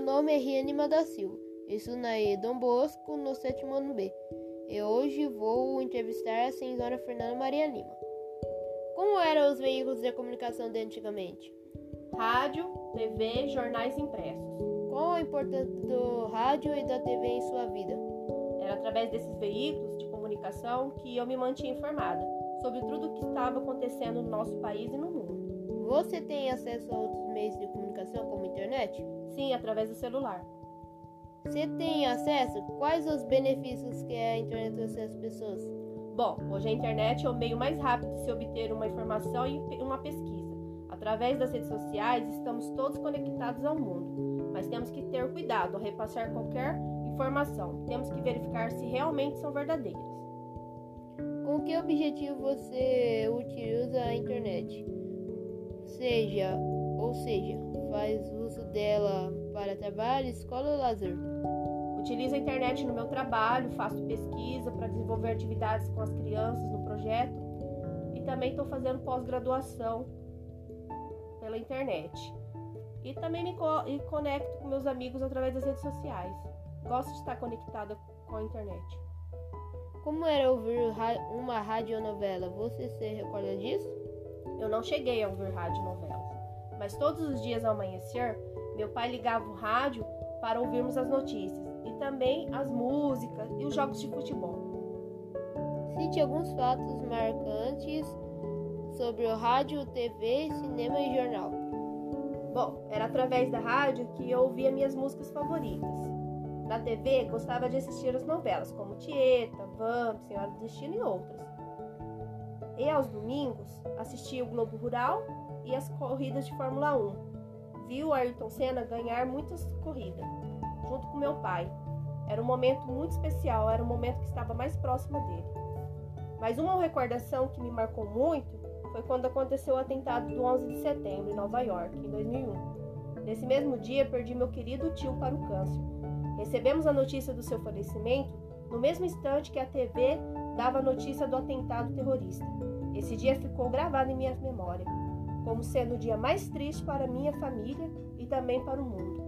nome é Rianima da Silva. Estudo na E Dom Bosco, no sétimo ano B. E hoje vou entrevistar a senhora Fernanda Maria Lima. Como eram os veículos de comunicação de antigamente? Rádio, TV, jornais impressos. Qual a importância do rádio e da TV em sua vida? Era através desses veículos de comunicação que eu me mantinha informada sobre tudo o que estava acontecendo no nosso país e no mundo. Você tem acesso a outros meios de comunicação como internet? Sim, através do celular. Você tem acesso? Quais os benefícios que a internet trouxe às pessoas? Bom, hoje a internet é o meio mais rápido de se obter uma informação e uma pesquisa. Através das redes sociais, estamos todos conectados ao mundo, mas temos que ter cuidado ao repassar qualquer informação. Temos que verificar se realmente são verdadeiras. Com que objetivo você utiliza a internet? Seja, ou seja, faz uso dela para trabalho, escola ou lazer? Utilizo a internet no meu trabalho, faço pesquisa para desenvolver atividades com as crianças no projeto e também estou fazendo pós-graduação pela internet. E também me co conecto com meus amigos através das redes sociais. Gosto de estar conectada com a internet. Como era ouvir uma radionovela? Você se recorda disso? Eu não cheguei a ouvir radionovelas, mas todos os dias ao amanhecer, meu pai ligava o rádio para ouvirmos as notícias e também as músicas e os jogos de futebol. Cite alguns fatos marcantes sobre o rádio, TV, cinema e jornal. Bom, era através da rádio que eu ouvia minhas músicas favoritas. Na TV, gostava de assistir as novelas como Tieta, Vamp, Senhora do Destino e outras. E aos domingos, assistia o Globo Rural e as corridas de Fórmula 1. Vi o Ayrton Senna ganhar muitas corridas, junto com meu pai. Era um momento muito especial, era o momento que estava mais próxima dele. Mas uma recordação que me marcou muito foi quando aconteceu o atentado do 11 de setembro em Nova York, em 2001. Nesse mesmo dia, perdi meu querido tio para o câncer. Recebemos a notícia do seu falecimento no mesmo instante que a TV dava a notícia do atentado terrorista. Esse dia ficou gravado em minha memória, como sendo o dia mais triste para minha família e também para o mundo.